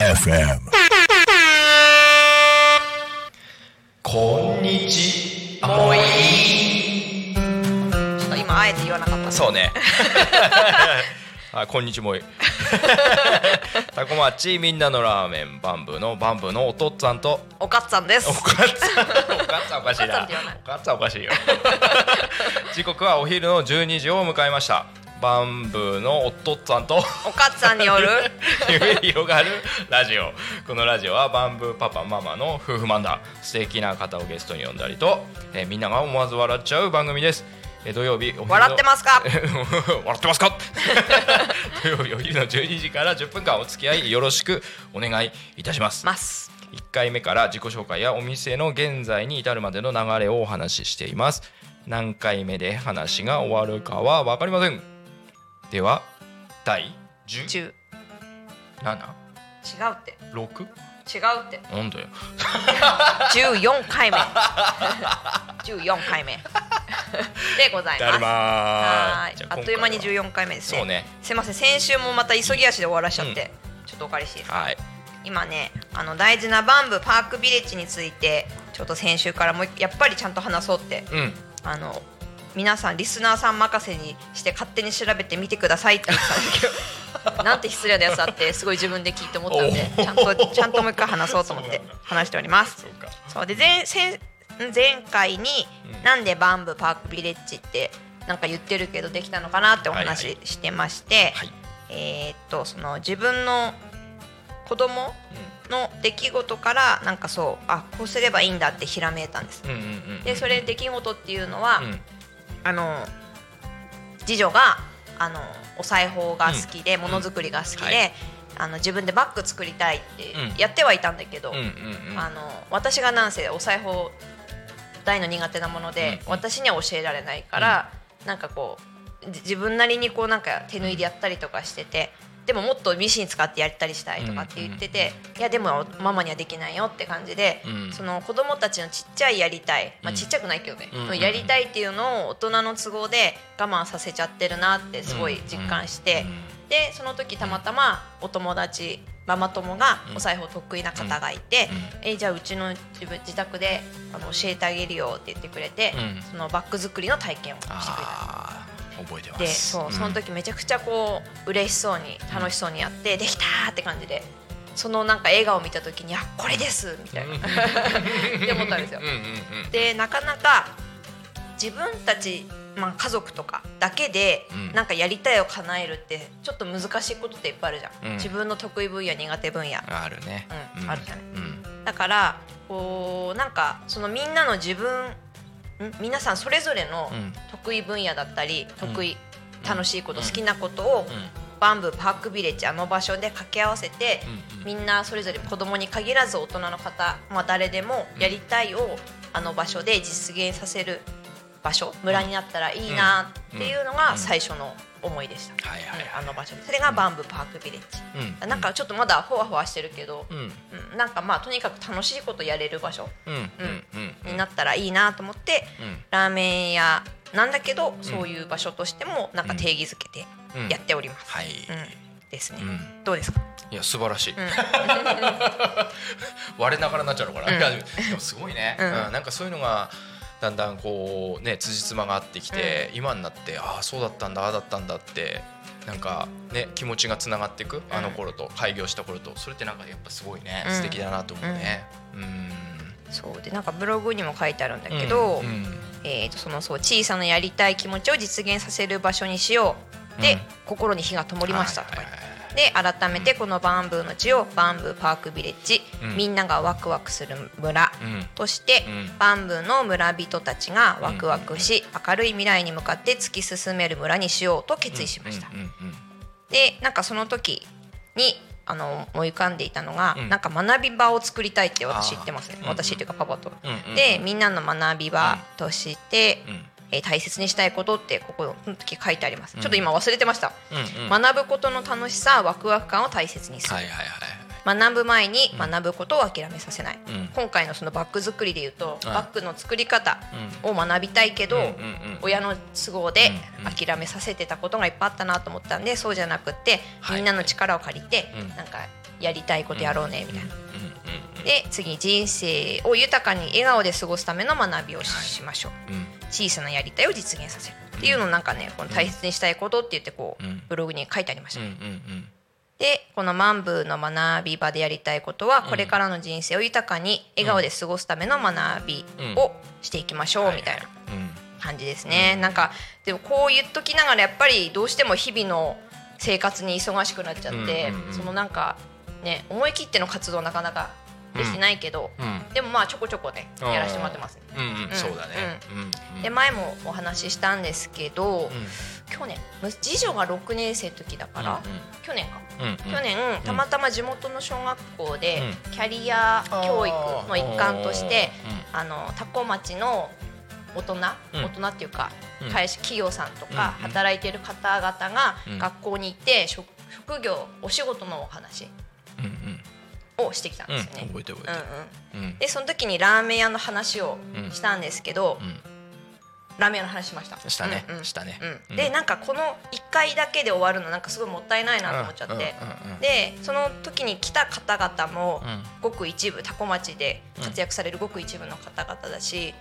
FM. こんにちあもういいちょっと今あえて言わなかった。そうね あこんにちもい。タコマッチみんなのラーメンバンブーのバンブーのお父っつぁんと。おかっさんです。おかっつぁん。おかっつぁんおかしいなおかっつぁんおかしいよ。時刻はお昼の12時を迎えました。バンブーのお父っつぁんと。おかっさんによる。夢広がるラジオ。このラジオはバンブーパパママの夫婦漫談。素敵な方をゲストに呼んだりと、えーみんなが思わず笑っちゃう番組です、えー土曜日笑ってますか？笑ってますか？土曜日お昼の12時から10分間お付き合いよろしくお願いいたします。ます。1回目から自己紹介やお店の現在に至るまでの流れをお話ししています。何回目で話が終わるかは分かりません。では第17 10違うって。6違うって。なんだよ。14回目。14回目でございます。はーいあっという間に今回は14回目ですね。そうね。すいません。先週もまた急ぎ足で終わらしちゃって、うん。ちょっとお借りしていいですか？はい。今ねあの大事なバンブーパークビレッジについてちょっと先週からもうやっぱりちゃんと話そうってうん。あの皆さんリスナーさん任せにして勝手に調べてみてくださいって言ってたんですけど なんて失礼なやつだってすごい自分で聞いて思ったんで ちゃんとちゃんともう一回話そうと思って話しております。そうか。そう。で前前前回に、うん。なんでバンブーパークビレッジってなんか言ってるけどできたのかなってお話ししてまして、はい。えーっとその自分の子供の出来事からなんかそうあこうすればいいんだってひらめいたんです。うんうんうんうんでそれ出来事っていうのは、うん。あの次女があのお裁縫が好きで、ものづくりが好きで、はい。あの自分でバッグ作りたいってうん。やってはいたんだけど、うんうんうん。あの私がなんせお裁縫大の苦手なもので、うん私には教えられないから、なんかこうじ自分なりにこうなんか手縫いでやったりとかしてて。でももっとミシン使ってやったりしたいとかって言ってて、いやでもママにはできないよって感じで、うん。その子供たちのちっちゃいやりたい、まあ、うん。ちっちゃくないけどね、うんやりたいっていうのを大人の都合で我慢させちゃってるなってすごい実感して、でその時たまたまお友達ママ友がお裁縫得意な方がいて、えじゃあうちの自分自宅であの教えてあげるよって言ってくれて、うん。そのバッグ作りの体験をしてくれた。覚えてます。でそうその時めちゃくちゃこう嬉しそうに楽しそうにやって、できたーって感じでそのなんか笑顔を見た時に「あこれです!」みたいな。って思ったんですよ。うん。うんうん。でなかなか自分たち、まあ、家族とかだけでうん。なんかやりたいを叶えるってちょっと難しいことっていっぱいあるじゃん、うん。自分の得意分野苦手分野。あるね。うんあるじゃないうん。だからこうなんかそのみんなの自分ん？皆さんそれぞれのうん。得意分野だったり得意、うん。楽しいこと、好きなことを、バンブーパークビレッジあの場所で掛け合わせて、みんなそれぞれ子供に限らず大人の方、まあ、誰でもやりたいをあの場所で実現させる場所村になったらいいなっていうのが最初の思いでした、はいはい。あの場所で。それがバンブーパークビレッジ、うん。なんかちょっとまだふわふわしてるけど、うん。うんなんかまあとにかく楽しいことやれる場所。うん。うん。うん。になったらいいなと思って、うん。ラーメン屋なんだけど、そういう場所としてもなんか定義づけてうん。やっております。はい。うんですね、うん。どうですか？いや素晴らしい。ん。我ながらになっちゃうのかな、うん。いやでもすごいね、ううんん。なんかそういうのがだんだんこうね辻褄が合ってきて、今になってああそうだったんだああだったんだってなんかね気持ちがつながっていくあの頃と開業した頃とそれってなんかやっぱすごいね、うん。素敵だなと思うね。うん。そうでなんかブログにも書いてあるんだけど、うんうん。えー、とそのそう小さなやりたい気持ちを実現させる場所にしようで、うん。心に火が灯りましたとかはいはいはいで改めてこのバンブーの地をバンブーパークビレッジ、うん。みんながワクワクする村うん。として、うん。バンブーの村人たちがワクワクし、明るい未来に向かって突き進める村にしようと決意しました。でなんかその時にあの思い浮かんでいたのが、うん。なんか学び場を作りたいって私言ってますね。私っていうかパパと。でみんなの学び場として、うんえー大切にしたいことってここの時書いてあります、うん。ちょっと今忘れてました、うんうん。学ぶことの楽しさワクワク感を大切にする、はいはいはい学ぶ前に学ぶことを諦めさせない、うん。今回のそのバッグ作りでいうと、はい。バッグの作り方を学びたいけど、うんうんうん親の都合で諦めさせてたことがいっぱいあったなと思ったんでそうじゃなくって、はい。みんなの力を借りて、うん。なんかやりたいことやろうねみたいな。で次人生を豊かに笑顔で過ごすための学びをしましょう、うん小さなやりたいを実現させるっていうのをなんかねこの大切にしたいことって言ってこう、うん。ブログに書いてありました、うんうんうん。でこのマンブーの学び場でやりたいことはこれからの人生を豊かに笑顔で過ごすための学びをしていきましょうみたいなうん。感じですね、なんかでもこう言っときながらやっぱりどうしても日々の生活に忙しくなっちゃって、うんうんうん。そのなんかね思い切っての活動なかなかできてないけど、うんでもまあちょこちょこねやらせてもらってます。ね。うん。うん。そうだね。うん。うんで前もお話ししたんですけど、うん。去年む次女が6年生の時だから、去年か、去年たまたま地元の小学校でうキャリア教育の一環としてああの多古町の大人、うん。大人っていうかうん。会社企業さんとか働いてる方々がうん。学校に行って職職業お仕事のお話。うんうんをしてきたんうんですよね。覚えてる覚えてる。うんでその時にラーメン屋の話をしたんですけど、うん。ラーメン屋の話しました。したね。うん。うんしたね。うん。でなんかこの1回だけで終わるのなんかすごいもったいないなと思っちゃって、うんうんうん。でその時に来た方々もうん。ごく一部多古町で活躍されるごく一部の方々だし、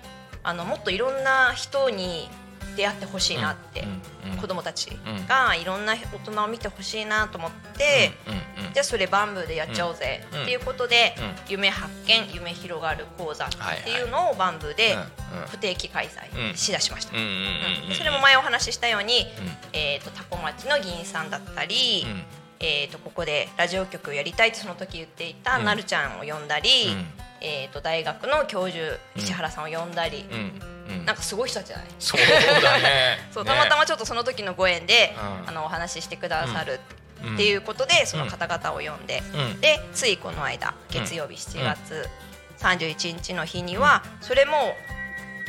あのもっといろんな人に出会ってほしいなって、うんうん子供たちがいろんな大人を見てほしいなと思って、うんうんじゃあそれバンブーでやっちゃおうぜ。うん。っていうことで、うん。夢発見夢広がる講座っていうのをバンブーで不定期開催しだしました。それも前お話ししたように、うん。えー、と多古町の議員さんだったり、うん。えー、とここでラジオ局をやりたいってその時言っていたうん。なるちゃんを呼んだり、うん。えー、と大学の教授石原さんを呼んだり、なんかすごい人たちじゃないそうだね。そうねたまたまちょっとその時のご縁で、うん。あのお話ししてくださるうんっていうことで、その方々を呼んで、うん。でついこの間月曜日7月31日の日には、それも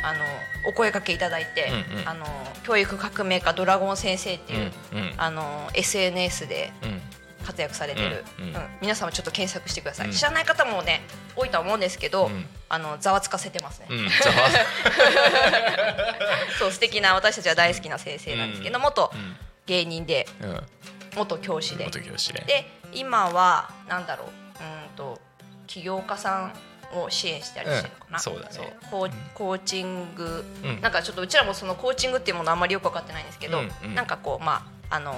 あのお声掛けいただいて、うんうん。あの教育革命家ドラゴン先生っていう、うんうん。あの SNS でうん。活躍されてる、うんうん。皆さんもちょっと検索してください、うん。知らない方もね多いとは思うんですけど、うん。あのざわつかせてますね、そう素敵な私たちは大好きな先生なんですけど、元うん。芸人でうん元教師で。元教師ねで今はなんだろううんと起業家さんを支援したりしてるのかな、うんそうだねコーチング、うん。なんかちょっとうちらもそのコーチングっていうものあんまりよく分かってないんですけど、うんうん。なんかこうまああの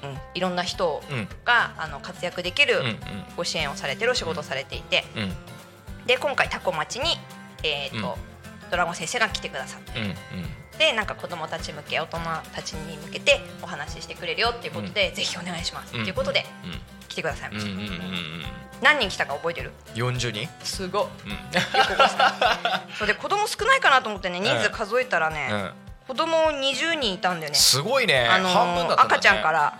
うん、いろんな人うん。があの活躍できるうんご支援をされてるお仕事をされていて、で今回多古町に、えーとドラゴン先生が来てくださって。うんうんでなんか子どもたち向け大人たちに向けてお話ししてくれるよっていうことで、ぜひお願いします、うん。っていうことでうん。来てくださいました、うんうんうんうん。何人来たか覚えてる？40人すごっ。うん そうで子供少ないかなと思ってね人数数えたらね、うん子供20人いたんだよね。すごいね。あのー半分だったんだね。赤ちゃんから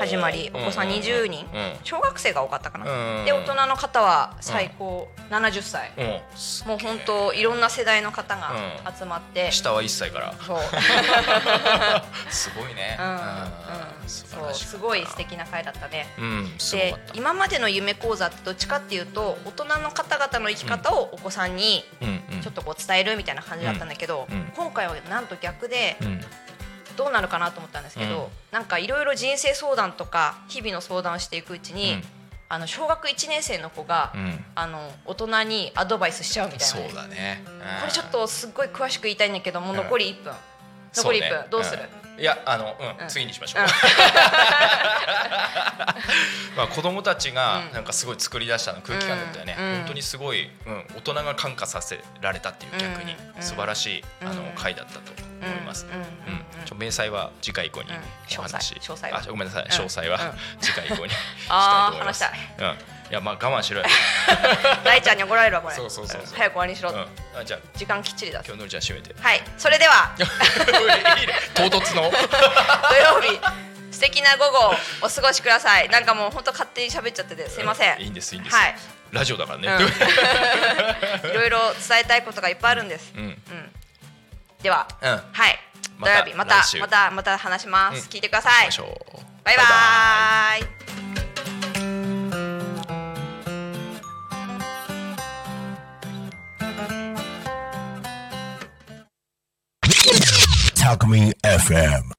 始まりお子さん20人。うん。小学生が多かったかな、うんで大人の方は最高70歳、うん。もう本当いろんな世代の方がうん。集まって、下は1歳から。そう、すごいね。そうすごい素敵な回だったね。うんすごでかった。今までの夢講座ってどっちかっていうと大人の方々の生き方をお子さんにちょっとこう伝えるみたいな感じだったんだけど、今回はなんと逆でうん。どうなるかなと思ったんですけど、うん。なんかいろいろ人生相談とか日々の相談をしていくうちに、うん。あの小学1年生の子が、うん。あの大人にアドバイスしちゃうみたいなそね、うだね。これちょっとすっごい詳しく言いたいんだけどもううん。残り1分、残り1分、どうする、んいやあの、うんうん。次にしましょう、うん。まあ子供たちがうん。なんかすごい作り出したの空気感だったよね、うん。本当にすごい、うん、大人が感化させられたっていう逆にうん。素晴らしい、あのうん回だったと思います、うん。ちょ明細は次回以降にうん。お話、詳細。詳細は。あごめんなさい。ん。詳細は、うん。次回以降に したいと思います。話したうん、いやまあ我慢しろよ、大ちゃんに怒られるわこれ。そうそうそうそう。早く終わりにしろ、うん、あじゃあ。時間きっちりだ。今日のりちゃん締めて。はい。それでは。いいね。唐突の。土曜日。素敵な午後をお過ごしください。なんかもう本当勝手に喋っちゃっててすいません。いいんですいいんです、はい。ラジオだからね、うん。いろいろ伝えたいことがいっぱいあるんです、うん。では。うん。はい。土曜日またまたまた話します、うん。聞いてください。バイババイバ Alchemy FM.